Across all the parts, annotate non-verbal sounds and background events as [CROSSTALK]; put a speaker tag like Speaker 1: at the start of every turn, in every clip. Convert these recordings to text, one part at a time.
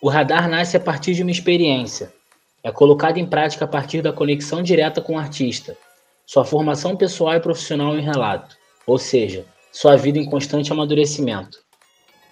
Speaker 1: O radar nasce a partir de uma experiência. É colocado em prática a partir da conexão direta com o artista, sua formação pessoal e profissional em relato, ou seja, sua vida em constante amadurecimento.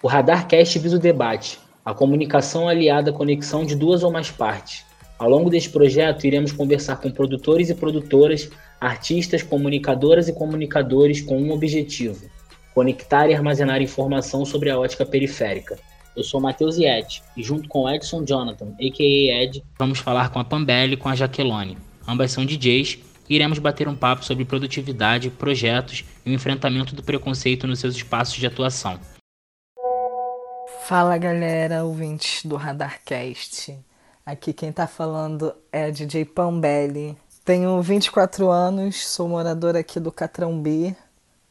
Speaker 1: O Radarcast visa o debate, a comunicação aliada à conexão de duas ou mais partes. Ao longo deste projeto, iremos conversar com produtores e produtoras, artistas, comunicadoras e comunicadores com um objetivo: conectar e armazenar informação sobre a ótica periférica. Eu sou Matheus Iete e junto com Edson Jonathan, a.k.a. Ed, vamos falar com a Pambele e com a Jaqueline. Ambas são DJs e iremos bater um papo sobre produtividade, projetos e o enfrentamento do preconceito nos seus espaços de atuação.
Speaker 2: Fala galera, ouvintes do Radarcast. Aqui quem tá falando é a DJ Pambelli. Tenho 24 anos, sou moradora aqui do Catrambi,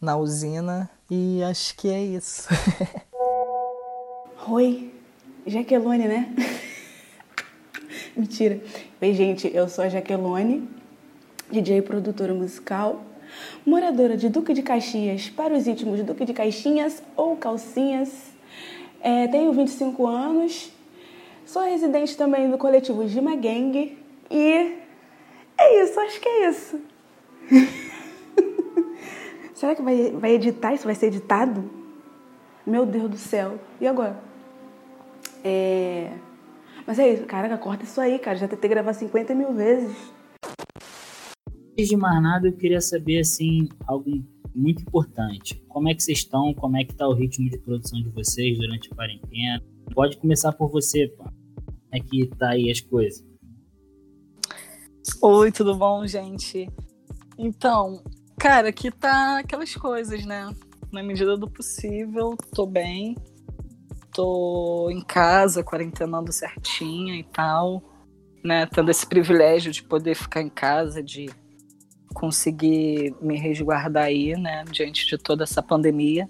Speaker 2: na usina, e acho que é isso. [LAUGHS]
Speaker 3: Oi, Jaquelone, né? [LAUGHS] Mentira. Oi, gente, eu sou a Jaquelone, DJ e produtora musical, moradora de Duque de Caxias para os íntimos Duque de Caixinhas ou Calcinhas é, tenho 25 anos, sou residente também do coletivo Gima Gang e é isso, acho que é isso. [LAUGHS] Será que vai, vai editar? Isso vai ser editado? Meu Deus do céu. E agora? É... Mas é isso, caraca, corta isso aí, cara. Já tentei gravar 50 mil vezes.
Speaker 1: Antes de mais nada, eu queria saber, assim, algo muito importante. Como é que vocês estão? Como é que tá o ritmo de produção de vocês durante a quarentena? Pode começar por você, pá. Como é que tá aí as coisas?
Speaker 2: Oi, tudo bom, gente? Então, cara, aqui tá aquelas coisas, né? Na medida do possível, tô bem. Tô em casa, quarentenando certinha e tal, né? Tendo esse privilégio de poder ficar em casa, de conseguir me resguardar aí, né, diante de toda essa pandemia.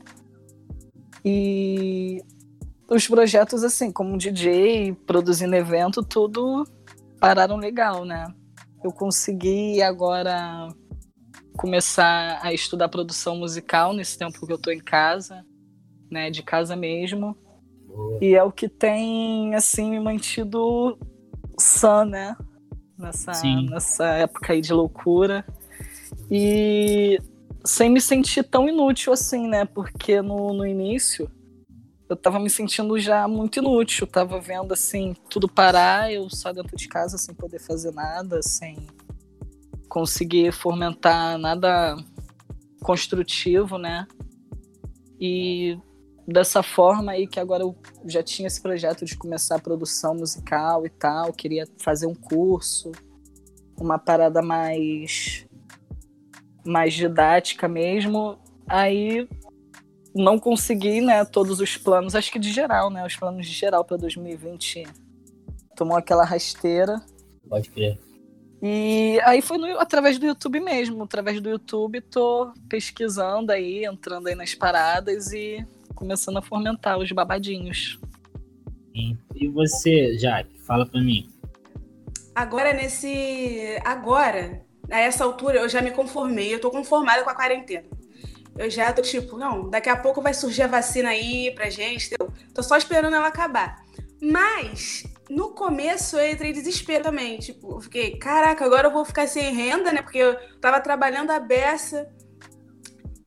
Speaker 2: E os projetos, assim, como DJ, produzindo evento, tudo pararam legal, né? Eu consegui agora começar a estudar produção musical nesse tempo que eu tô em casa, né, de casa mesmo. E é o que tem, assim, me mantido sã, né? Nessa, nessa época aí de loucura. E sem me sentir tão inútil assim, né? Porque no, no início eu tava me sentindo já muito inútil. Tava vendo assim, tudo parar, eu só dentro de casa sem poder fazer nada, sem conseguir fomentar nada construtivo, né? E dessa forma aí que agora eu já tinha esse projeto de começar a produção musical e tal, queria fazer um curso, uma parada mais mais didática mesmo. Aí não consegui, né, todos os planos, acho que de geral, né, os planos de geral para 2020 tomou aquela rasteira.
Speaker 1: Pode crer.
Speaker 2: E aí foi no, através do YouTube mesmo, através do YouTube tô pesquisando aí, entrando aí nas paradas e começando a fomentar os babadinhos.
Speaker 1: E você, Jaque, fala para mim.
Speaker 3: Agora nesse agora a essa altura eu já me conformei, eu tô conformada com a quarentena. Eu já tô tipo, não, daqui a pouco vai surgir a vacina aí pra gente, entendeu? tô só esperando ela acabar. Mas no começo eu entrei em desespero também, tipo, eu fiquei, caraca, agora eu vou ficar sem renda, né? Porque eu tava trabalhando a beça,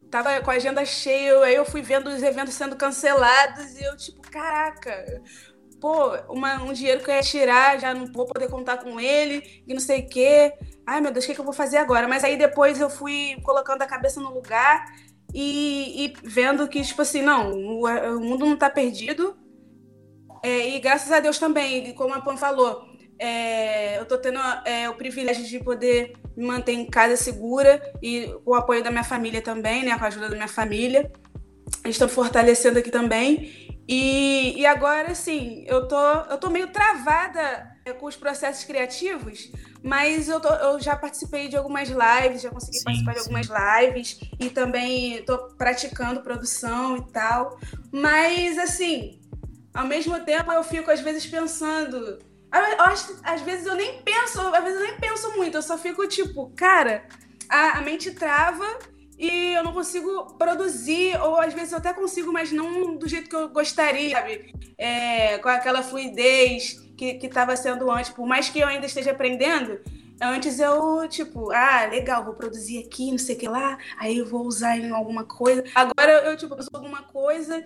Speaker 3: tava com a agenda cheia, aí eu fui vendo os eventos sendo cancelados e eu tipo, caraca, pô, uma, um dinheiro que eu ia tirar, já não vou poder contar com ele, e não sei o quê ai meu Deus, o que, que eu vou fazer agora? Mas aí depois eu fui colocando a cabeça no lugar e, e vendo que, tipo assim, não, o, o mundo não está perdido. É, e graças a Deus também, como a Pan falou, é, eu estou tendo é, o privilégio de poder me manter em casa segura e com o apoio da minha família também, né, com a ajuda da minha família. Eles estão fortalecendo aqui também. E, e agora, assim, eu tô, eu tô meio travada é, com os processos criativos, mas eu, tô, eu já participei de algumas lives, já consegui sim, participar de algumas lives e também estou praticando produção e tal. Mas, assim, ao mesmo tempo eu fico às vezes pensando. Eu acho, às vezes eu nem penso, às vezes eu nem penso muito, eu só fico tipo, cara, a, a mente trava e eu não consigo produzir, ou às vezes eu até consigo, mas não do jeito que eu gostaria, sabe? É, com aquela fluidez que estava sendo antes, por mais que eu ainda esteja aprendendo, antes eu, tipo, ah, legal, vou produzir aqui, não sei o que lá, aí eu vou usar em alguma coisa. Agora eu, tipo, eu alguma coisa,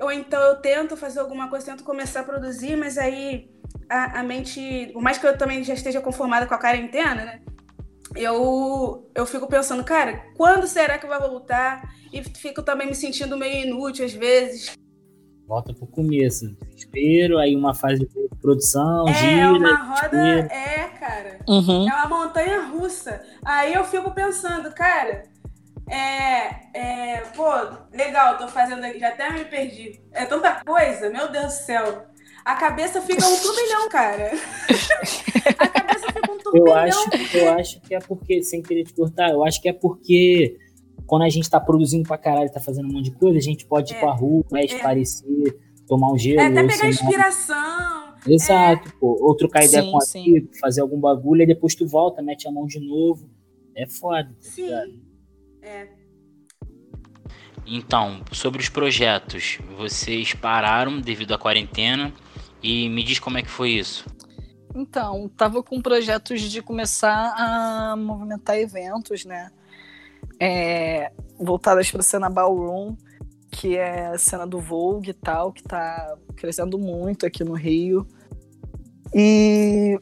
Speaker 3: ou então eu tento fazer alguma coisa, tento começar a produzir, mas aí a, a mente, por mais que eu também já esteja conformada com a quarentena, né? eu, eu fico pensando, cara, quando será que vai voltar? E fico também me sentindo meio inútil às vezes.
Speaker 1: Volta pro começo, desespero, aí uma fase de produção,
Speaker 3: é,
Speaker 1: gira.
Speaker 3: É uma roda, é, cara. Uhum. É uma montanha russa. Aí eu fico pensando, cara, é, é, pô, legal, tô fazendo aqui, já até me perdi. É tanta coisa, meu Deus do céu. A cabeça fica um turbilhão, cara. [LAUGHS] a cabeça fica um turbilhão.
Speaker 1: Eu acho, eu acho que é porque, sem querer te cortar, eu acho que é porque quando a gente tá produzindo pra caralho, tá fazendo um monte de coisa, a gente pode é. ir pra rua, né, esparecer, tomar um gelo. É,
Speaker 3: até pegar inspiração.
Speaker 1: Exato, é. pô. Ou trocar ideia sim, com um amigo, fazer algum bagulho, e depois tu volta, mete a mão de novo. É foda, tá sim. Ligado? É. Então, sobre os projetos, vocês pararam devido à quarentena e me diz como é que foi isso.
Speaker 2: Então, tava com projetos de começar a movimentar eventos, né? É, voltadas para a cena ballroom, que é a cena do Vogue e tal, que tá crescendo muito aqui no Rio. E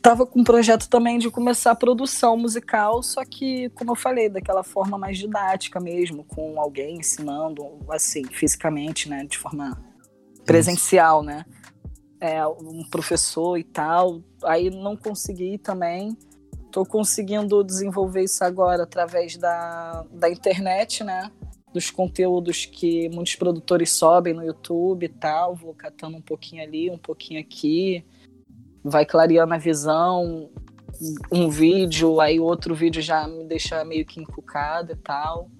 Speaker 2: tava com um projeto também de começar a produção musical, só que, como eu falei, daquela forma mais didática mesmo, com alguém ensinando, assim, fisicamente, né, de forma presencial, né? É, um professor e tal. Aí não consegui também. Estou conseguindo desenvolver isso agora através da, da internet, né? Dos conteúdos que muitos produtores sobem no YouTube e tal. Vou catando um pouquinho ali, um pouquinho aqui. Vai clareando a visão. Um vídeo, aí outro vídeo já me deixa meio que encucado e tal.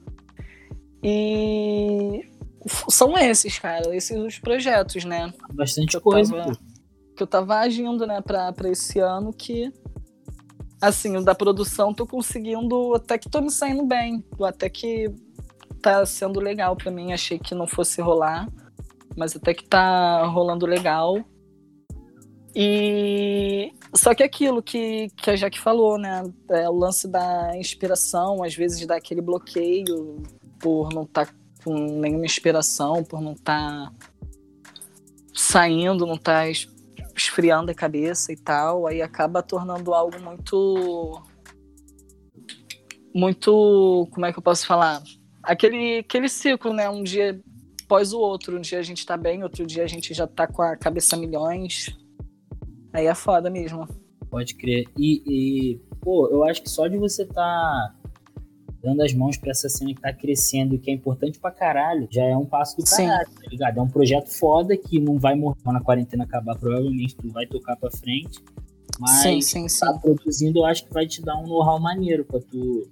Speaker 2: E são esses, cara, esses os projetos, né?
Speaker 1: Bastante coisa.
Speaker 2: Tava, que eu tava agindo, né, pra, pra esse ano que. Assim, da produção tô conseguindo. Até que tô me saindo bem. Até que tá sendo legal para mim. Achei que não fosse rolar. Mas até que tá rolando legal. E só que aquilo que, que a Jaque falou, né? É o lance da inspiração, às vezes dá aquele bloqueio por não estar tá com nenhuma inspiração, por não estar tá saindo, não estar tá esfriando a cabeça e tal, aí acaba tornando algo muito muito, como é que eu posso falar? Aquele aquele ciclo, né? Um dia após o outro, um dia a gente tá bem, outro dia a gente já tá com a cabeça milhões. Aí é foda mesmo.
Speaker 1: Pode crer. E, e pô, eu acho que só de você tá dando as mãos para essa cena que tá crescendo e que é importante pra caralho, já é um passo do caralho, Sim. tá ligado? É um projeto foda que não vai morrer quando a quarentena acabar, provavelmente tu vai tocar pra frente. Mas sim, sim, sim. tá produzindo, eu acho que vai te dar um know-how maneiro pra tu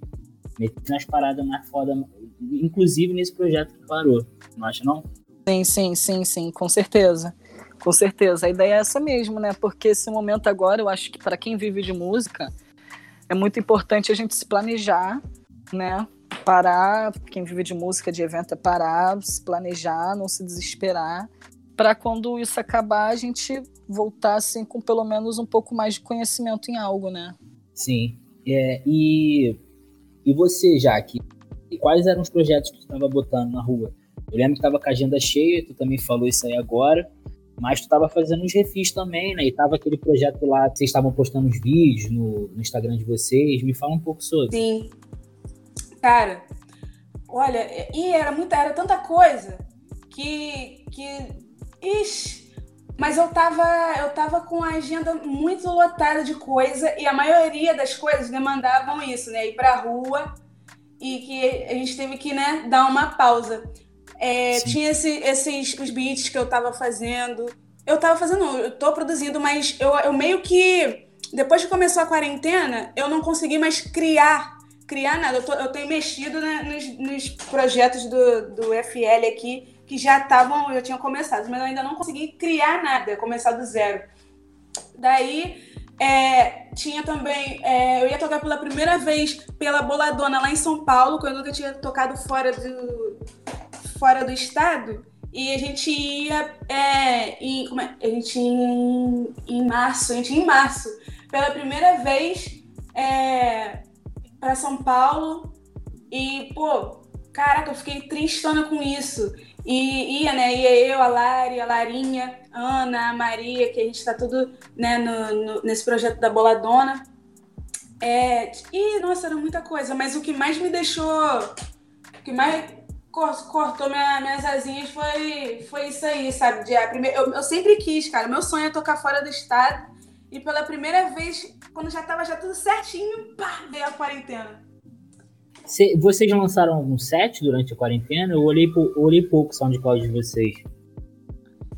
Speaker 1: meter nas paradas mais foda, inclusive nesse projeto que parou. Não acha, não?
Speaker 2: Sim, sim, sim, sim, com certeza. Com certeza. A ideia é essa mesmo, né? Porque esse momento agora, eu acho que para quem vive de música, é muito importante a gente se planejar né? Parar, quem vive de música, de evento, é parar, se planejar, não se desesperar, para quando isso acabar, a gente voltar assim com pelo menos um pouco mais de conhecimento em algo, né?
Speaker 1: Sim. É, e, e você, Jaque, quais eram os projetos que tu estava botando na rua? Eu lembro que estava com a agenda cheia, tu também falou isso aí agora, mas tu estava fazendo uns refis também, né? E tava aquele projeto lá, vocês estavam postando os vídeos no, no Instagram de vocês. Me fala um pouco sobre.
Speaker 3: Sim, Cara, olha, e era muita, era tanta coisa que. que ixi, mas eu tava, eu tava com a agenda muito lotada de coisa e a maioria das coisas demandavam isso, né? Ir pra rua e que a gente teve que, né, dar uma pausa. É, tinha esse, esses os beats que eu tava fazendo. Eu tava fazendo, eu tô produzindo, mas eu, eu meio que. Depois que começou a quarentena, eu não consegui mais criar criar nada. Eu, tô, eu tenho mexido né, nos, nos, projetos do, do FL aqui que já estavam, eu tinha começado, mas eu ainda não consegui criar nada, começar do zero. Daí É, tinha também. É, eu ia tocar pela primeira vez pela Boladona lá em São Paulo, quando eu nunca tinha tocado fora do, fora do estado. E a gente ia é, em, é? a gente em, em março, a gente em março, pela primeira vez é, para São Paulo. E, pô, caraca, eu fiquei tristona com isso. E ia, né? Ia eu, a Lari, a Larinha, a Ana, a Maria, que a gente está tudo né, no, no, nesse projeto da Boladona. É, e, nossa, era muita coisa, mas o que mais me deixou. O que mais cortou minha, minhas asinhas foi, foi isso aí, sabe? De, a primeira, eu, eu sempre quis, cara. Meu sonho é tocar fora do estado. E pela primeira vez, quando já tava já tudo certinho, pá, veio a quarentena.
Speaker 1: Cê, vocês lançaram algum set durante a quarentena? Eu olhei, eu olhei pouco o SoundCloud de vocês.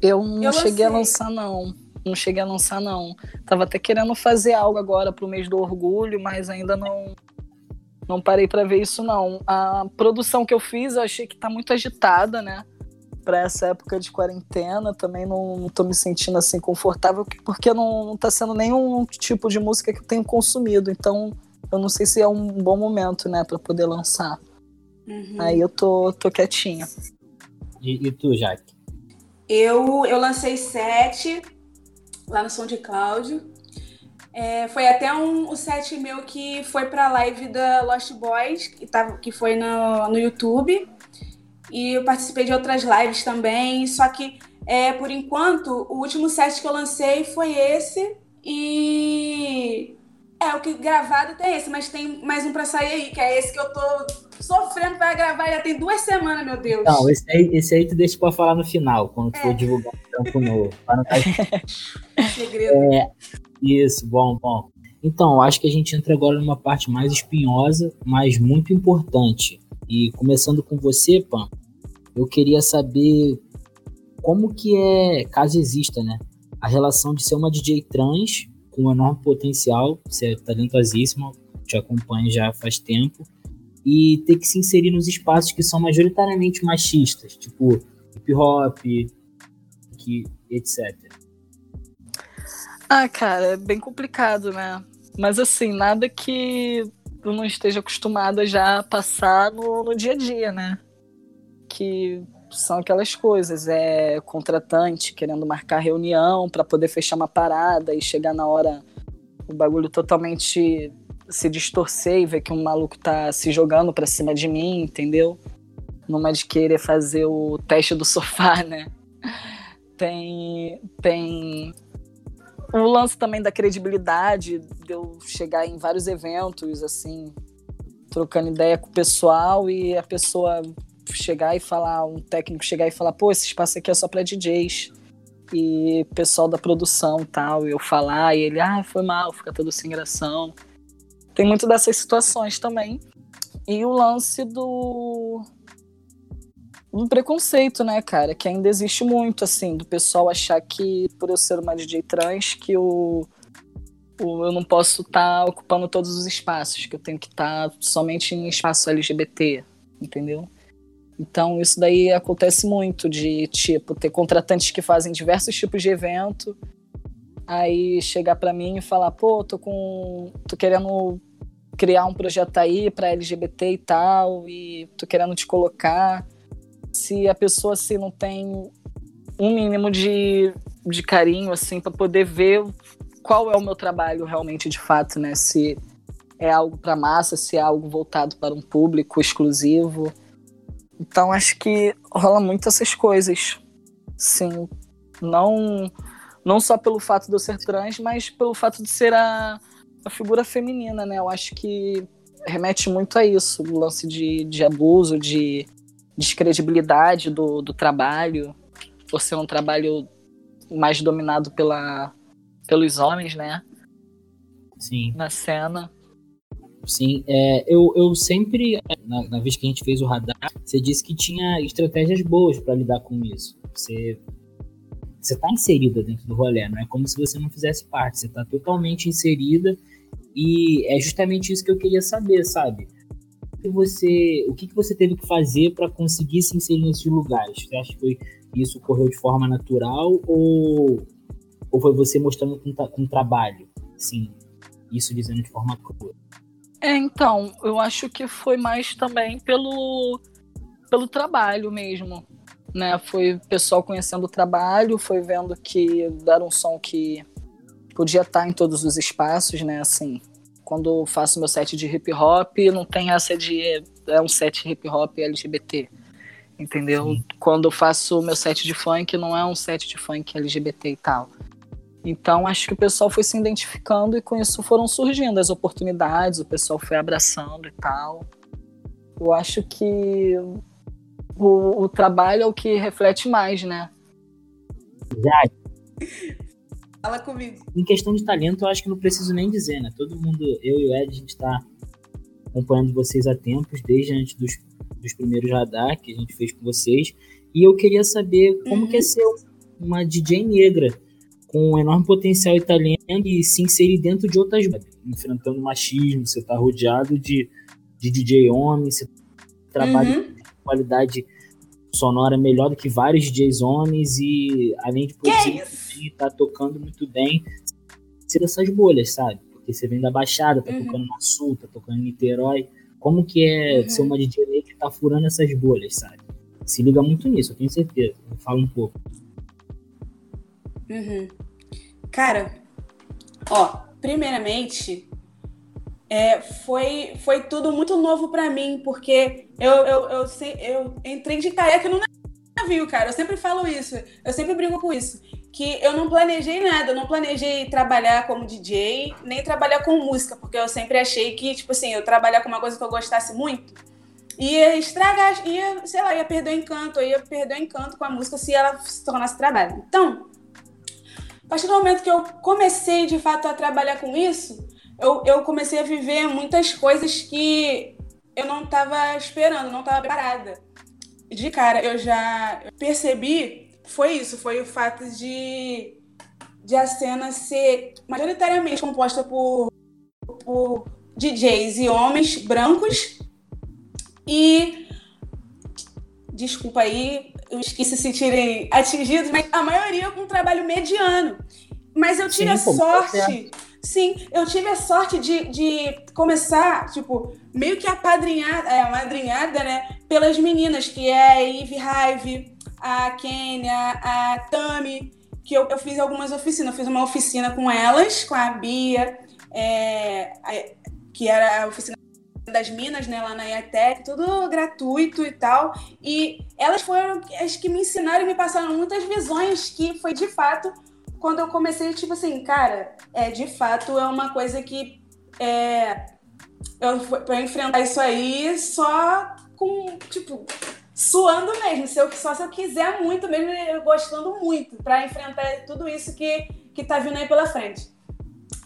Speaker 2: Eu não eu cheguei a lançar, não. Não cheguei a lançar, não. Tava até querendo fazer algo agora pro mês do orgulho, mas ainda não não parei para ver isso, não. A produção que eu fiz, eu achei que tá muito agitada, né? Para essa época de quarentena, também não, não tô me sentindo assim confortável, porque não, não tá sendo nenhum tipo de música que eu tenho consumido. Então, eu não sei se é um bom momento, né, para poder lançar. Uhum. Aí eu tô, tô quietinha.
Speaker 1: E, e tu, Jaque?
Speaker 3: Eu, eu lancei sete lá no Som de Cláudio. É, foi até um, o set meu que foi pra live da Lost Boys, que, tava, que foi no, no YouTube. E eu participei de outras lives também. Só que, é, por enquanto, o último set que eu lancei foi esse. E é, o que gravado tem esse, mas tem mais um pra sair aí, que é esse que eu tô sofrendo pra gravar já tem duas semanas, meu Deus.
Speaker 1: Não, esse aí, esse aí tu deixa pra falar no final, quando é. for divulgar o trampo novo. Para não tá... [LAUGHS] Segredo. É, isso, bom, bom. Então, acho que a gente entra agora numa parte mais espinhosa, mas muito importante. E começando com você, Pan, eu queria saber como que é, caso exista, né, a relação de ser uma DJ trans com enorme potencial, você é talentosíssimo, te acompanho já faz tempo, e ter que se inserir nos espaços que são majoritariamente machistas, tipo hip hop, que, etc.
Speaker 2: Ah, cara, é bem complicado, né? Mas assim, nada que eu não esteja acostumada já a passar no, no dia a dia, né? Que são aquelas coisas, é contratante querendo marcar reunião para poder fechar uma parada e chegar na hora o bagulho totalmente se distorcer e ver que um maluco tá se jogando para cima de mim, entendeu? Numa de querer fazer o teste do sofá, [LAUGHS] né? Tem tem o lance também da credibilidade, de eu chegar em vários eventos assim, trocando ideia com o pessoal e a pessoa chegar e falar, um técnico chegar e falar, pô, esse espaço aqui é só para DJs. E pessoal da produção tal, e eu falar, e ele, ah, foi mal, fica todo sem gração. Tem muito dessas situações também. E o lance do. do preconceito, né, cara? Que ainda existe muito, assim, do pessoal achar que, por eu ser uma DJ trans, que o. o eu não posso estar tá ocupando todos os espaços, que eu tenho que estar tá somente em espaço LGBT, entendeu? Então, isso daí acontece muito de, tipo, ter contratantes que fazem diversos tipos de evento, aí chegar para mim e falar, pô, tô com tô querendo criar um projeto aí para LGBT e tal, e tô querendo te colocar. Se a pessoa assim não tem um mínimo de, de carinho assim para poder ver qual é o meu trabalho realmente de fato, né? Se é algo para massa, se é algo voltado para um público exclusivo. Então acho que rola muito essas coisas. Sim. Não, não só pelo fato de eu ser trans, mas pelo fato de ser a, a figura feminina, né? Eu acho que remete muito a isso, o lance de, de abuso, de descredibilidade do, do trabalho, por ser um trabalho mais dominado pela, pelos homens, né?
Speaker 1: Sim.
Speaker 2: Na cena.
Speaker 1: Sim, é, eu, eu sempre, na, na, vez que a gente fez o radar, você disse que tinha estratégias boas para lidar com isso. Você você está inserida dentro do rolê, não é como se você não fizesse parte, você está totalmente inserida e é justamente isso que eu queria saber, sabe? O que você, o que, que você teve que fazer para conseguir se inserir nesses lugares? Você acha que foi, isso ocorreu de forma natural ou, ou foi você mostrando com, com trabalho?
Speaker 4: Sim, isso dizendo de forma crua.
Speaker 2: É, então, eu acho que foi mais também pelo, pelo trabalho mesmo. Né? Foi o pessoal conhecendo o trabalho, foi vendo que era um som que podia estar em todos os espaços, né? Assim, quando faço meu set de hip hop, não tem essa de é um set hip hop LGBT. Entendeu? Sim. Quando eu faço meu set de funk, não é um set de funk LGBT e tal. Então, acho que o pessoal foi se identificando e com isso foram surgindo as oportunidades, o pessoal foi abraçando e tal. Eu acho que o, o trabalho é o que reflete mais, né?
Speaker 4: Já.
Speaker 3: Fala comigo.
Speaker 4: Em questão de talento, eu acho que não preciso nem dizer, né? Todo mundo, eu e o Ed, a gente tá acompanhando vocês há tempos, desde antes dos, dos primeiros radar que a gente fez com vocês. E eu queria saber como uhum. que é ser uma DJ negra com um enorme potencial italiano e se inserir dentro de outras enfrentando machismo, você tá rodeado de, de DJ homem, você trabalha uhum. com qualidade sonora melhor do que vários DJs homens e além de produzir tá tocando muito bem, ser dessas bolhas, sabe? Porque você vem da Baixada, tá uhum. tocando na Sul, tá tocando em Niterói. Como que é uhum. ser uma DJ que tá furando essas bolhas, sabe? Se liga muito nisso, eu tenho certeza. Fala um pouco.
Speaker 3: Uhum. Cara, ó, primeiramente, é, foi, foi tudo muito novo para mim, porque eu, eu, eu, eu, entrei de careca no navio, cara. Eu sempre falo isso, eu sempre brigo com isso que eu não planejei nada, eu não planejei trabalhar como DJ, nem trabalhar com música, porque eu sempre achei que, tipo assim, eu trabalhar com uma coisa que eu gostasse muito, ia estragar, ia, sei lá, ia perder o encanto, eu ia perder o encanto com a música se ela se tornasse trabalho. Então, partir do momento que eu comecei de fato a trabalhar com isso, eu, eu comecei a viver muitas coisas que eu não estava esperando, não estava preparada. De cara, eu já percebi foi isso, foi o fato de, de a cena ser majoritariamente composta por, por DJs e homens brancos e desculpa aí os que se sentirem atingidos, mas a maioria com um trabalho mediano. Mas eu tive sim, a sorte, sim, eu tive a sorte de, de começar, tipo, meio que apadrinhada, é, madrinhada, né, pelas meninas, que é a Eve Hive, a Kênia, a Tami, que eu, eu fiz algumas oficinas. Eu fiz uma oficina com elas, com a Bia, é, a, que era a oficina das minas, né, lá na IATEC, tudo gratuito e tal. E elas foram as que me ensinaram e me passaram muitas visões que foi de fato quando eu comecei, tipo assim, cara, é de fato é uma coisa que é, eu para enfrentar isso aí só com, tipo, suando mesmo, se eu, só se eu quiser muito mesmo, eu gostando muito, para enfrentar tudo isso que, que tá vindo aí pela frente.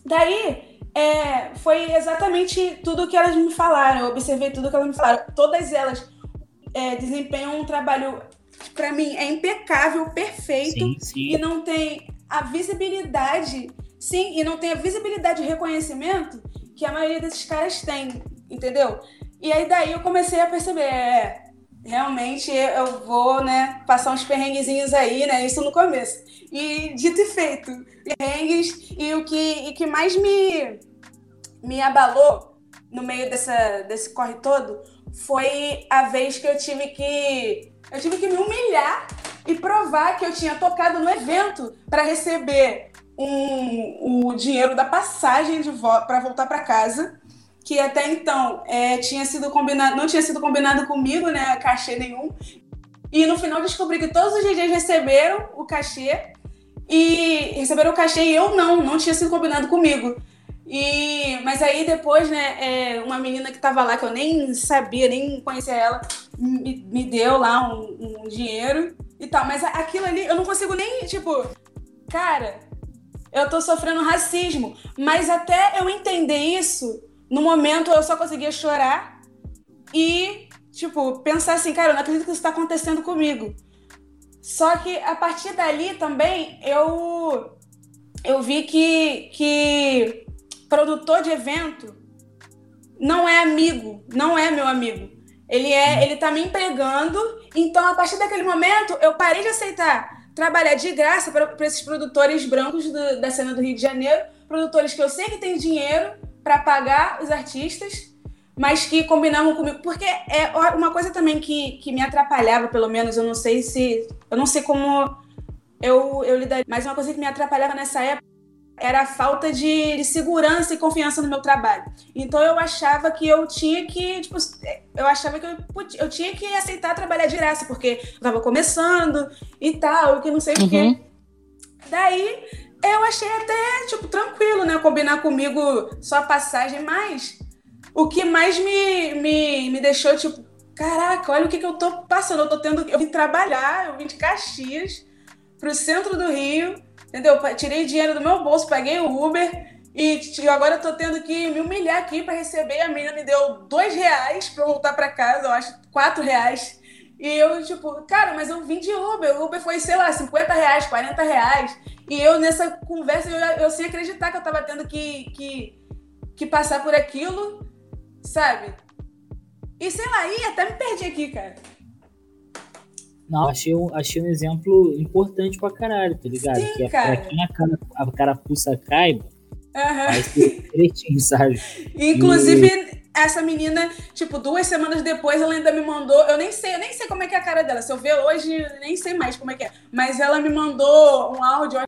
Speaker 3: Daí, é, foi exatamente tudo que elas me falaram, eu observei tudo que elas me falaram. Todas elas é, desempenham um trabalho para mim, é impecável, perfeito, sim, sim. e não tem a visibilidade, sim, e não tem a visibilidade e reconhecimento que a maioria desses caras tem, entendeu? E aí daí eu comecei a perceber, é, realmente eu vou, né, passar uns perrenguezinhos aí, né, isso no começo. E dito e feito, perrengues, e o que, e que mais me, me abalou no meio dessa, desse corre todo foi a vez que eu tive que eu tive que me humilhar e provar que eu tinha tocado no evento para receber um, o dinheiro da passagem de vo para voltar para casa que até então é, tinha sido combinado, não tinha sido combinado comigo, né, cachê nenhum. E no final descobri que todos os DJs receberam o cachê e receberam o cachê e eu não, não tinha sido combinado comigo. E, mas aí depois, né, é, uma menina que tava lá, que eu nem sabia, nem conhecia ela, me, me deu lá um, um dinheiro e tal. Mas aquilo ali, eu não consigo nem, tipo, cara, eu tô sofrendo racismo. Mas até eu entender isso, no momento eu só conseguia chorar e, tipo, pensar assim, cara, eu não acredito que isso está acontecendo comigo. Só que a partir dali também eu eu vi que, que produtor de evento não é amigo, não é meu amigo. Ele é, ele tá me empregando. Então, a partir daquele momento, eu parei de aceitar trabalhar de graça para esses produtores brancos do, da cena do Rio de Janeiro produtores que eu sei que têm dinheiro para pagar os artistas, mas que combinavam comigo. Porque é uma coisa também que, que me atrapalhava, pelo menos, eu não sei se. Eu não sei como eu, eu lidaria. Mas uma coisa que me atrapalhava nessa época era a falta de, de, segurança e confiança no meu trabalho. Então eu achava que eu tinha que, tipo, eu achava que eu, podia, eu tinha que aceitar trabalhar de graça, porque eu tava começando e tal, que não sei uhum. o quê. Uhum. Daí eu achei até, tipo, tranquilo, né? Combinar comigo só a passagem, mas o que mais me, me, me deixou, tipo, caraca, olha o que, que eu tô passando. Eu tô tendo. Eu vim trabalhar, eu vim de Caxias pro centro do Rio Entendeu? Tirei dinheiro do meu bolso, paguei o Uber e agora eu tô tendo que me humilhar aqui para receber. A menina me deu dois reais para voltar para casa, eu acho quatro reais. E eu, tipo, cara, mas eu vim de Uber. O Uber foi, sei lá, 50 reais, 40 reais. E eu, nessa conversa, eu, eu sem acreditar que eu tava tendo que, que, que passar por aquilo, sabe? E sei lá, e até me perdi aqui, cara.
Speaker 4: Não, achei um, achei um exemplo importante pra caralho, tá ligado?
Speaker 3: Sim, que é cara.
Speaker 4: pra quem a, cara, a carapuça caiba, uhum. vai ser direitinho, sabe? [LAUGHS]
Speaker 3: Inclusive, e... essa menina, tipo, duas semanas depois, ela ainda me mandou. Eu nem sei, eu nem sei como é que é a cara dela. Se eu ver hoje, nem sei mais como é que é. Mas ela me mandou um áudio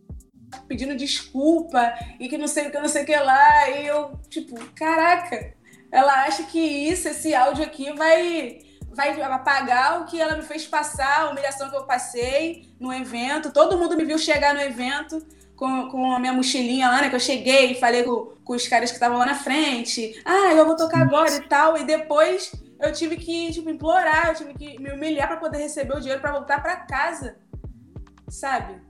Speaker 3: pedindo desculpa e que não sei o que, não sei o que lá. E eu, tipo, caraca, ela acha que isso, esse áudio aqui vai vai apagar o que ela me fez passar, a humilhação que eu passei no evento. Todo mundo me viu chegar no evento com, com a minha mochilinha lá, né? Que eu cheguei e falei com, com os caras que estavam lá na frente. Ah, eu vou tocar agora e tal. E depois eu tive que tipo, implorar, eu tive que me humilhar para poder receber o dinheiro para voltar para casa. Sabe?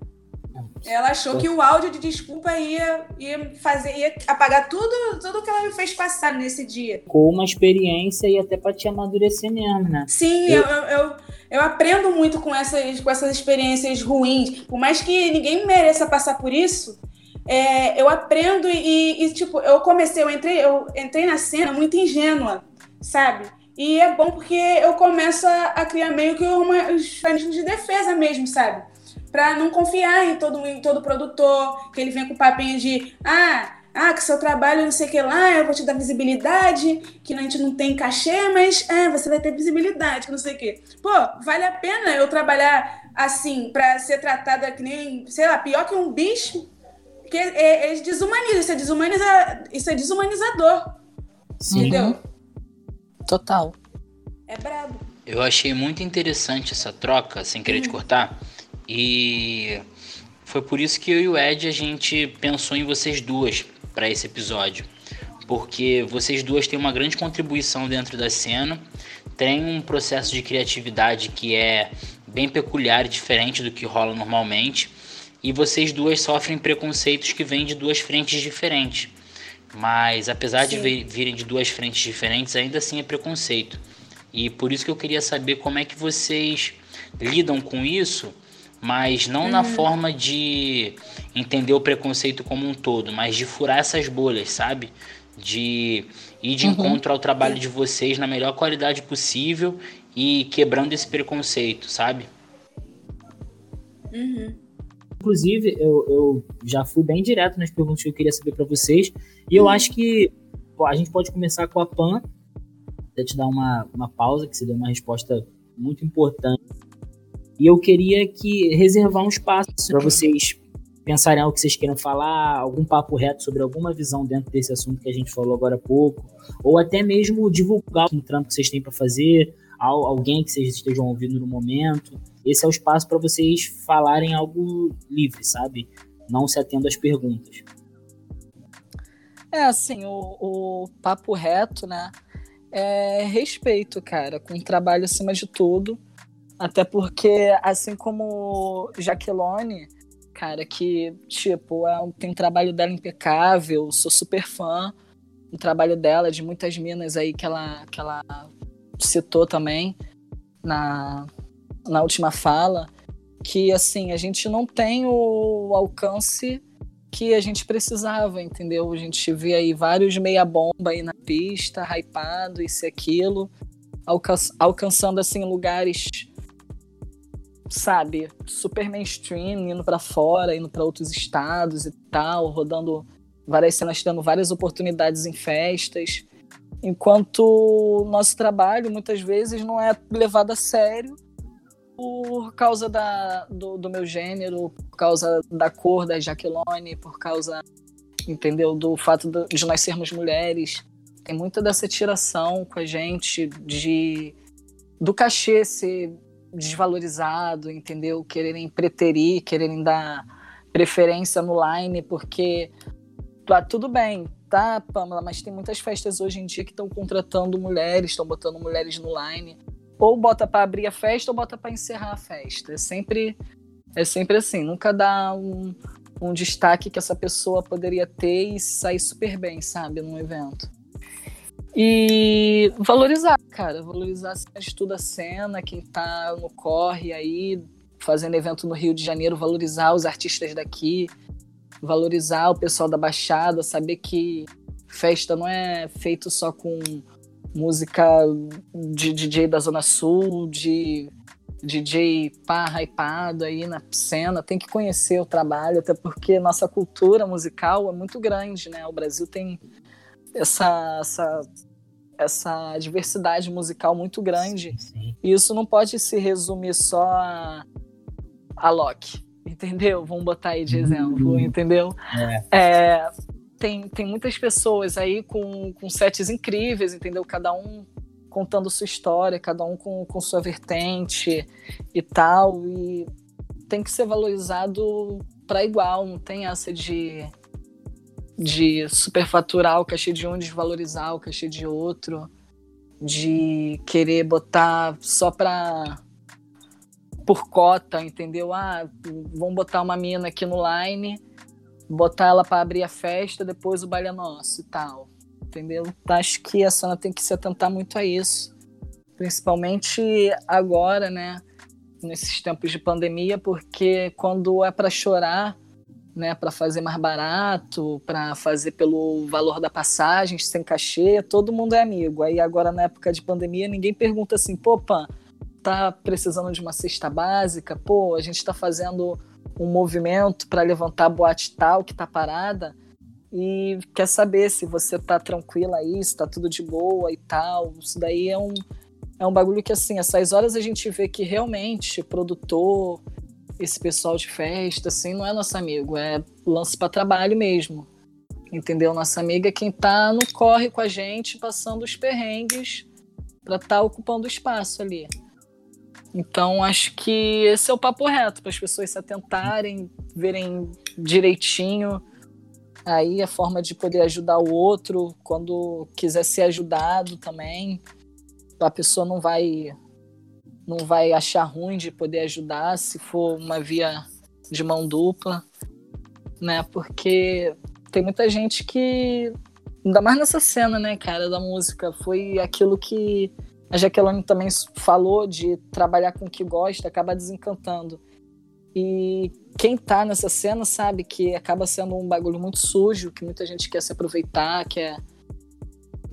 Speaker 3: Ela achou que o áudio de desculpa ia, ia fazer, ia apagar tudo, tudo que ela me fez passar nesse dia.
Speaker 4: Com uma experiência e até para te amadurecer mesmo, né?
Speaker 3: Sim, eu, eu, eu, eu, aprendo muito com essas, com essas experiências ruins. Por mais que ninguém mereça passar por isso, é, eu aprendo e, e, tipo, eu comecei, eu entrei, eu entrei na cena muito ingênua, sabe? E é bom porque eu começo a, a criar meio que uma, os mecanismos de defesa mesmo, sabe? Para não confiar em todo, em todo produtor, que ele vem com papinho de ah, ah, que seu trabalho não sei o que lá, eu vou te dar visibilidade, que a gente não tem cachê, mas é, você vai ter visibilidade, que não sei o que. Pô, vale a pena eu trabalhar assim, para ser tratada que nem, sei lá, pior que um bicho? Porque é, é desumaniza, isso é, desumaniza, isso é desumanizador. Sim. Entendeu?
Speaker 2: Total.
Speaker 3: É brabo.
Speaker 1: Eu achei muito interessante essa troca, sem querer te cortar e foi por isso que eu e o Ed a gente pensou em vocês duas para esse episódio. Porque vocês duas têm uma grande contribuição dentro da cena, têm um processo de criatividade que é bem peculiar e diferente do que rola normalmente, e vocês duas sofrem preconceitos que vêm de duas frentes diferentes. Mas apesar Sim. de virem de duas frentes diferentes, ainda assim é preconceito. E por isso que eu queria saber como é que vocês lidam com isso mas não uhum. na forma de entender o preconceito como um todo, mas de furar essas bolhas, sabe? De ir de uhum. encontro ao trabalho de vocês na melhor qualidade possível e quebrando esse preconceito, sabe?
Speaker 3: Uhum.
Speaker 4: Inclusive, eu, eu, já fui bem direto nas perguntas que eu queria saber para vocês, e eu uhum. acho que pô, a gente pode começar com a Pan, até te dar uma, uma pausa, que você deu uma resposta muito importante e eu queria que reservar um espaço para vocês pensarem algo que vocês queiram falar, algum papo reto sobre alguma visão dentro desse assunto que a gente falou agora há pouco, ou até mesmo divulgar um trampo que vocês têm para fazer, alguém que vocês estejam ouvindo no momento. Esse é o espaço para vocês falarem algo livre, sabe? Não se atendo às perguntas.
Speaker 2: É, assim, o, o papo reto, né? É respeito, cara, com o trabalho acima de tudo. Até porque, assim como Jaqueline, cara, que, tipo, é, tem um trabalho dela impecável, sou super fã do trabalho dela, de muitas minas aí que ela, que ela citou também na, na última fala, que, assim, a gente não tem o alcance que a gente precisava, entendeu? A gente vê aí vários meia-bomba aí na pista, hypado, isso e aquilo, alcan alcançando, assim, lugares sabe, super mainstream, indo para fora, indo para outros estados e tal, rodando várias cenas tendo várias oportunidades em festas, enquanto nosso trabalho muitas vezes não é levado a sério por causa da, do, do meu gênero, por causa da cor da Jaqueline, por causa, entendeu, do fato de nós sermos mulheres. Tem muita dessa tiração com a gente de do cachê ser desvalorizado, entendeu? Quererem preterir, quererem dar preferência no line, porque tá tudo bem, tá, Pamela, mas tem muitas festas hoje em dia que estão contratando mulheres, estão botando mulheres no line. Ou bota para abrir a festa ou bota para encerrar a festa. É sempre é sempre assim, nunca dá um, um destaque que essa pessoa poderia ter e sair super bem, sabe, num evento. E valorizar, cara, valorizar de toda a cena, quem tá no corre aí, fazendo evento no Rio de Janeiro, valorizar os artistas daqui, valorizar o pessoal da Baixada, saber que festa não é feito só com música de DJ da Zona Sul, de DJ pá, hypado aí na cena, tem que conhecer o trabalho, até porque nossa cultura musical é muito grande, né? O Brasil tem essa, essa, essa diversidade musical muito grande. Sim. E isso não pode se resumir só a, a Loki, entendeu? Vamos botar aí de uhum. exemplo, uhum. entendeu? É. É, tem, tem muitas pessoas aí com, com sets incríveis, entendeu? Cada um contando sua história, cada um com, com sua vertente e tal. E tem que ser valorizado para igual, não tem essa de de superfaturar o cachê de um, desvalorizar o cachê de outro, de querer botar só para por cota, entendeu? Ah, vamos botar uma mina aqui no line, botar ela para abrir a festa, depois o baile é nosso e tal, entendeu? Acho que a Sana tem que se atentar muito a isso, principalmente agora, né? Nesses tempos de pandemia, porque quando é para chorar né, para fazer mais barato, para fazer pelo valor da passagem, sem cachê, todo mundo é amigo. Aí agora na época de pandemia, ninguém pergunta assim, pô, Pan, tá precisando de uma cesta básica? Pô, a gente está fazendo um movimento para levantar a boate tal que tá parada e quer saber se você tá tranquila aí, se tá tudo de boa e tal. Isso daí é um é um bagulho que assim, essas horas a gente vê que realmente produtor esse pessoal de festa, assim, não é nosso amigo, é lance para trabalho mesmo. Entendeu? Nossa amiga é quem tá no corre com a gente, passando os perrengues para estar tá ocupando espaço ali. Então, acho que esse é o papo reto, para as pessoas se atentarem, verem direitinho aí a forma de poder ajudar o outro quando quiser ser ajudado também. A pessoa não vai não vai achar ruim de poder ajudar se for uma via de mão dupla, né? Porque tem muita gente que ainda mais nessa cena, né, cara, da música, foi aquilo que a Jaqueline também falou de trabalhar com o que gosta, acaba desencantando. E quem tá nessa cena sabe que acaba sendo um bagulho muito sujo, que muita gente quer se aproveitar, quer,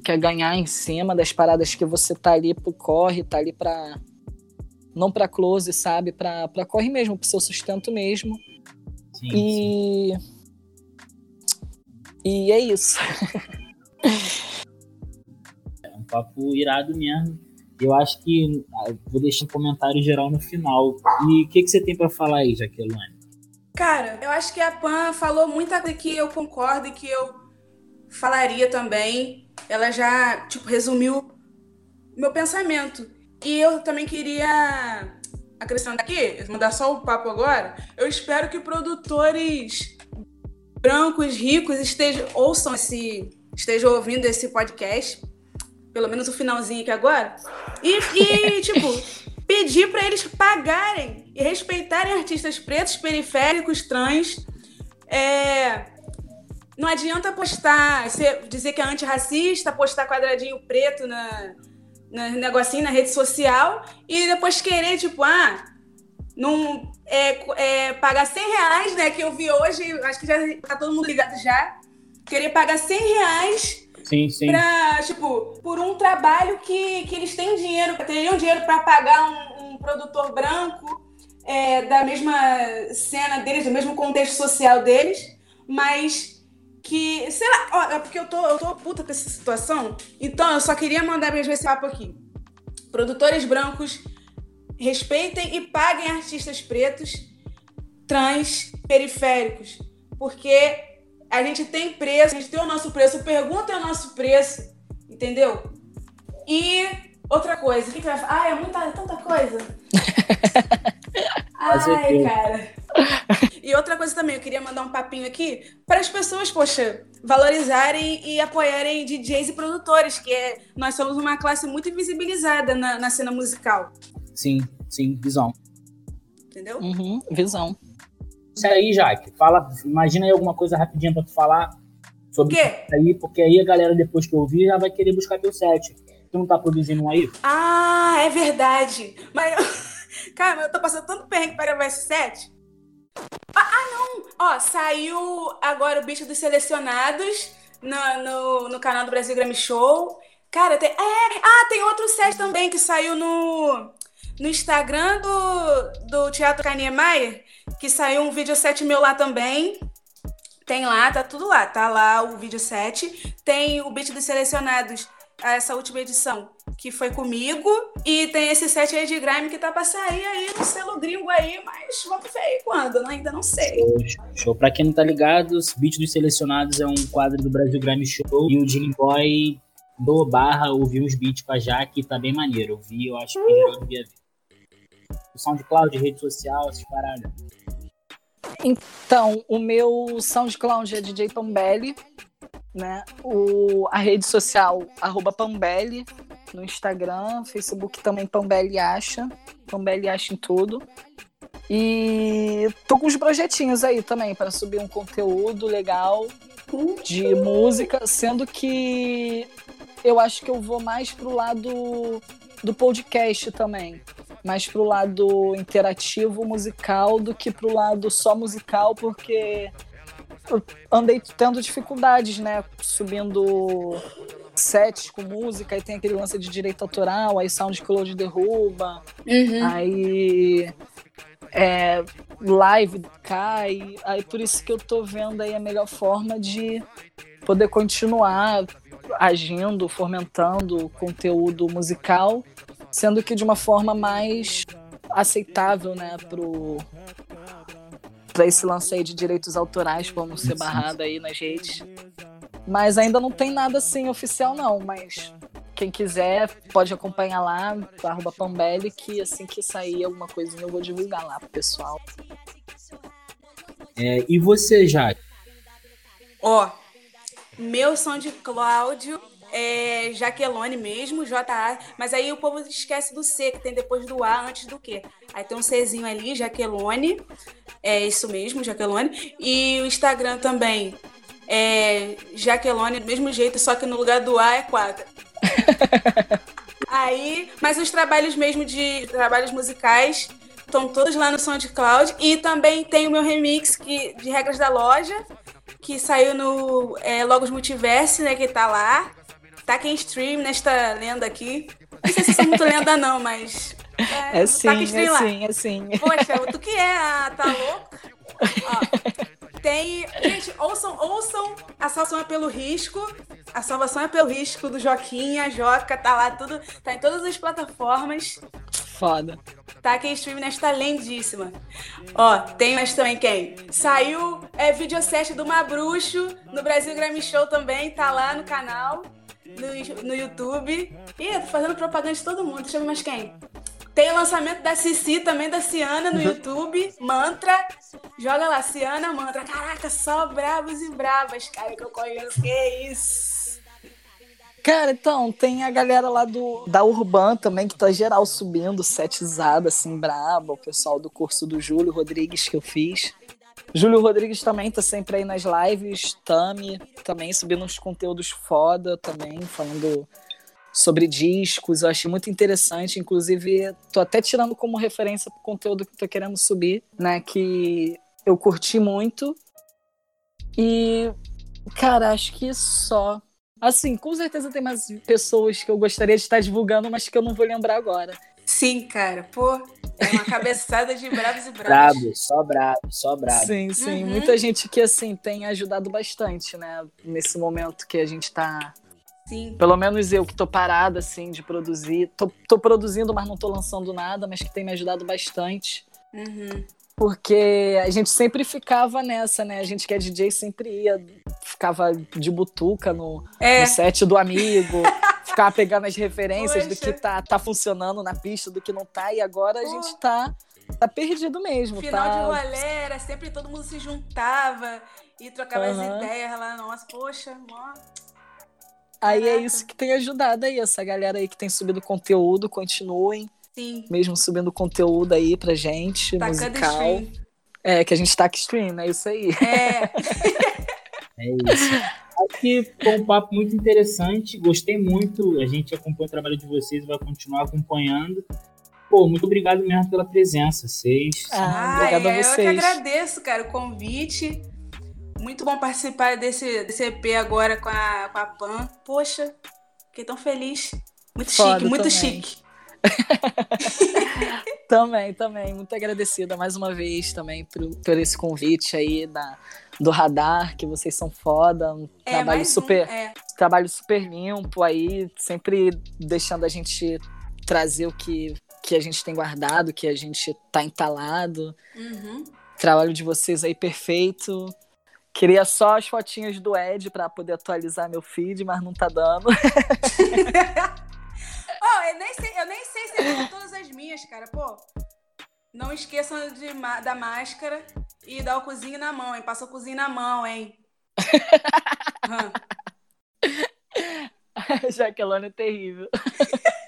Speaker 2: quer ganhar em cima das paradas que você tá ali pro corre, tá ali pra não para close, sabe? Para corre mesmo, para seu sustento mesmo. Sim, e sim. e é isso.
Speaker 4: é um papo irado mesmo. Eu acho que ah, vou deixar um comentário geral no final. E o que, que você tem para falar aí, Jaqueline?
Speaker 3: Cara, eu acho que a Pan falou muita coisa que eu concordo e que eu falaria também. Ela já, tipo, resumiu meu pensamento. E eu também queria acrescentar aqui, mandar só o papo agora. Eu espero que produtores brancos, ricos, estejam, ouçam esse, estejam ouvindo esse podcast, pelo menos o finalzinho aqui agora, e, e [LAUGHS] tipo, pedir para eles pagarem e respeitarem artistas pretos, periféricos, trans. É, não adianta postar, dizer que é antirracista, postar quadradinho preto na, negocinho na rede social e depois querer, tipo, ah, não, é, é, pagar 100 reais, né? Que eu vi hoje, acho que já tá todo mundo ligado já. Querer pagar 100 reais
Speaker 4: sim, sim.
Speaker 3: Pra, tipo, por um trabalho que, que eles têm dinheiro, teriam dinheiro para pagar um, um, produtor branco é, da mesma cena deles, do mesmo contexto social deles, mas que, lá, ó, é porque eu tô, eu tô puta com essa situação. Então eu só queria mandar mesmo esse papo aqui. Produtores brancos, respeitem e paguem artistas pretos, trans, periféricos. Porque a gente tem preço, a gente tem o nosso preço, pergunta o nosso preço, entendeu? E outra coisa, o que, que vai falar? Ah, é muita, é tanta coisa. [LAUGHS] Ai, cara. E outra coisa também, eu queria mandar um papinho aqui para as pessoas, poxa, valorizarem e apoiarem DJs e produtores, que é, nós somos uma classe muito invisibilizada na, na cena musical.
Speaker 4: Sim, sim, visão.
Speaker 3: Entendeu?
Speaker 2: Uhum, visão.
Speaker 4: Isso aí, Jaque, fala, imagina aí alguma coisa rapidinho para tu falar sobre
Speaker 3: Quê?
Speaker 4: isso aí, porque aí a galera depois que ouvir já vai querer buscar teu set. Tu não tá produzindo um aí?
Speaker 3: Ah, é verdade. Mas, [LAUGHS] cara, eu tô passando tanto perrengue para gravar esse set. Ah, ah, não! Ó, saiu agora o bicho dos selecionados no, no, no canal do Brasil Grammy Show. Cara, tem. É, ah, tem outro set também que saiu no, no Instagram do, do Teatro Niemeyer, que saiu um vídeo set meu lá também. Tem lá, tá tudo lá. Tá lá o vídeo set. Tem o beat dos selecionados, essa última edição, que foi comigo. E tem esse set aí de grime que tá pra sair aí no selo gringo aí, mas vamos ver aí quando, né? ainda não sei.
Speaker 4: Show, show. Pra quem não tá ligado, os Beat dos Selecionados é um quadro do Brasil Grammy Show e o Jimmy Boy do Barra ouviu uns beats com a Jaque, tá bem maneiro. Eu vi, eu acho que geral devia ver. O SoundCloud, rede social, essas paradas.
Speaker 2: Então, o meu SoundCloud é DJ Pambelli, né? O, a rede social, arroba Pambelli, no Instagram, Facebook também Pambelli Acha, Pambelli Acha em tudo. E tô com uns projetinhos aí também para subir um conteúdo legal de música, sendo que eu acho que eu vou mais pro lado do podcast também, mais pro lado interativo musical do que pro lado só musical, porque eu andei tendo dificuldades, né, subindo sets com música, aí tem aquele lance de direito autoral, aí SoundCloud derruba,
Speaker 3: Uhum.
Speaker 2: aí é, live cai, aí por isso que eu tô vendo aí a melhor forma de poder continuar agindo, fomentando conteúdo musical, sendo que de uma forma mais aceitável, né, pro para esse lance aí de direitos autorais para não ser barrado aí nas redes. Mas ainda não tem nada assim oficial não, mas quem quiser pode acompanhar lá, arroba Pambelli, que assim que sair alguma coisinha eu vou divulgar lá pro pessoal.
Speaker 4: É, e você, Jaque?
Speaker 3: Ó, meu SoundCloud é Jaquelone mesmo, J-A, mas aí o povo esquece do C, que tem depois do A antes do Q. Aí tem um Czinho ali, Jaquelone, é isso mesmo, Jaquelone. E o Instagram também é Jaquelone, do mesmo jeito, só que no lugar do A é quadra. [LAUGHS] Aí, mas os trabalhos mesmo de trabalhos musicais estão todos lá no SoundCloud. E também tem o meu remix que, de regras da loja, que saiu no é, Logos Multiverse, né? Que tá lá. Tá quem stream nesta lenda aqui. Não sei se sou muito lenda, não, mas.
Speaker 2: É
Speaker 3: tá
Speaker 2: sim,
Speaker 3: quem stream
Speaker 2: é
Speaker 3: lá.
Speaker 2: sim, é sim.
Speaker 3: Poxa, tu que é, a, tá louca? Ó, tem. Gente, ouçam, ouçam A Salvação é pelo Risco. A Salvação é pelo Risco do Joquinha, Joca, tá lá tudo. Tá em todas as plataformas.
Speaker 2: Foda.
Speaker 3: Tá quem stream nesta lindíssima. Ó, tem mais também quem? Saiu é, videoset do Mabruxo no Brasil Grammy Show também, tá lá no canal, no, no YouTube. Ih, eu tô fazendo propaganda de todo mundo, ver mais quem. Tem o lançamento da Cici também, da Ciana, no YouTube. Mantra. Joga lá, Ciana Mantra. Caraca, só bravos e bravas, cara, que eu conheço. Que isso?
Speaker 2: Cara, então, tem a galera lá do da Urban também, que tá geral subindo, setizada, assim, braba. O pessoal do curso do Júlio Rodrigues que eu fiz. Júlio Rodrigues também tá sempre aí nas lives. Tami também subindo uns conteúdos foda também, falando sobre discos. Eu achei muito interessante. Inclusive, tô até tirando como referência pro conteúdo que tô querendo subir, né? Que eu curti muito. E, cara, acho que só. Assim, com certeza tem mais pessoas que eu gostaria de estar divulgando, mas que eu não vou lembrar agora.
Speaker 3: Sim, cara. Pô, é uma cabeçada de bravos e bravos.
Speaker 4: Brabo, só brabo, só brabo.
Speaker 2: Sim, sim.
Speaker 3: Uhum.
Speaker 2: Muita gente que, assim, tem ajudado bastante, né? Nesse momento que a gente tá.
Speaker 3: Sim.
Speaker 2: Pelo menos eu que tô parada, assim, de produzir. Tô, tô produzindo, mas não tô lançando nada, mas que tem me ajudado bastante.
Speaker 3: Uhum.
Speaker 2: Porque a gente sempre ficava nessa, né? A gente que é DJ sempre ia, ficava de butuca no,
Speaker 3: É,
Speaker 2: no set do amigo, [LAUGHS] ficava pegando as referências do
Speaker 3: Poxa.
Speaker 2: que tá, tá funcionando na pista, do que não tá, e agora a
Speaker 3: Pô.
Speaker 2: gente tá, tá perdido mesmo,
Speaker 3: final
Speaker 2: tá?
Speaker 3: de rolê era sempre todo mundo se juntava e trocava
Speaker 2: Aham.
Speaker 3: as ideias lá. Nossa, poxa, mó.
Speaker 2: Aí é
Speaker 3: Caraca.
Speaker 2: isso que tem ajudado aí, essa galera aí que tem subido conteúdo, continuem,
Speaker 3: Sim.
Speaker 2: mesmo subindo conteúdo aí pra gente,
Speaker 3: Tacando
Speaker 2: musical.
Speaker 3: stream.
Speaker 2: É, que a gente tá stream, é isso aí.
Speaker 3: É. [LAUGHS]
Speaker 4: É isso. Acho que foi um papo muito interessante, gostei muito. A gente acompanha o trabalho de vocês e vai continuar acompanhando. Pô, muito obrigado mesmo pela presença. Vocês.
Speaker 2: Ah, obrigada a
Speaker 3: é, Eu que
Speaker 2: vocês.
Speaker 3: agradeço, cara, o convite. Muito bom participar desse, desse EP agora com a, com a Pan. Poxa, fiquei tão feliz. Muito
Speaker 2: Foda
Speaker 3: chique, muito
Speaker 2: também.
Speaker 3: chique. [LAUGHS]
Speaker 2: Também, também. Muito agradecida mais uma vez também por, por esse convite aí da, do Radar, que vocês são foda. Um
Speaker 3: É,
Speaker 2: trabalho
Speaker 3: mais um,
Speaker 2: super,
Speaker 3: é.
Speaker 2: trabalho super limpo aí, sempre deixando a gente trazer o que, que a gente tem guardado, que a gente tá entalado.
Speaker 3: Uhum.
Speaker 2: Trabalho de vocês aí perfeito. Queria só as fotinhas do Ed pra poder atualizar meu feed, mas não tá dando. [LAUGHS]
Speaker 3: Ó, eu nem sei, eu nem sei se eu todas as minhas, cara. Pô, não esqueçam de, da máscara e dar o cozinho na mão, hein? Passa o cozinho na mão, hein? [LAUGHS] Hum.
Speaker 2: Jaqueline é terrível. [LAUGHS]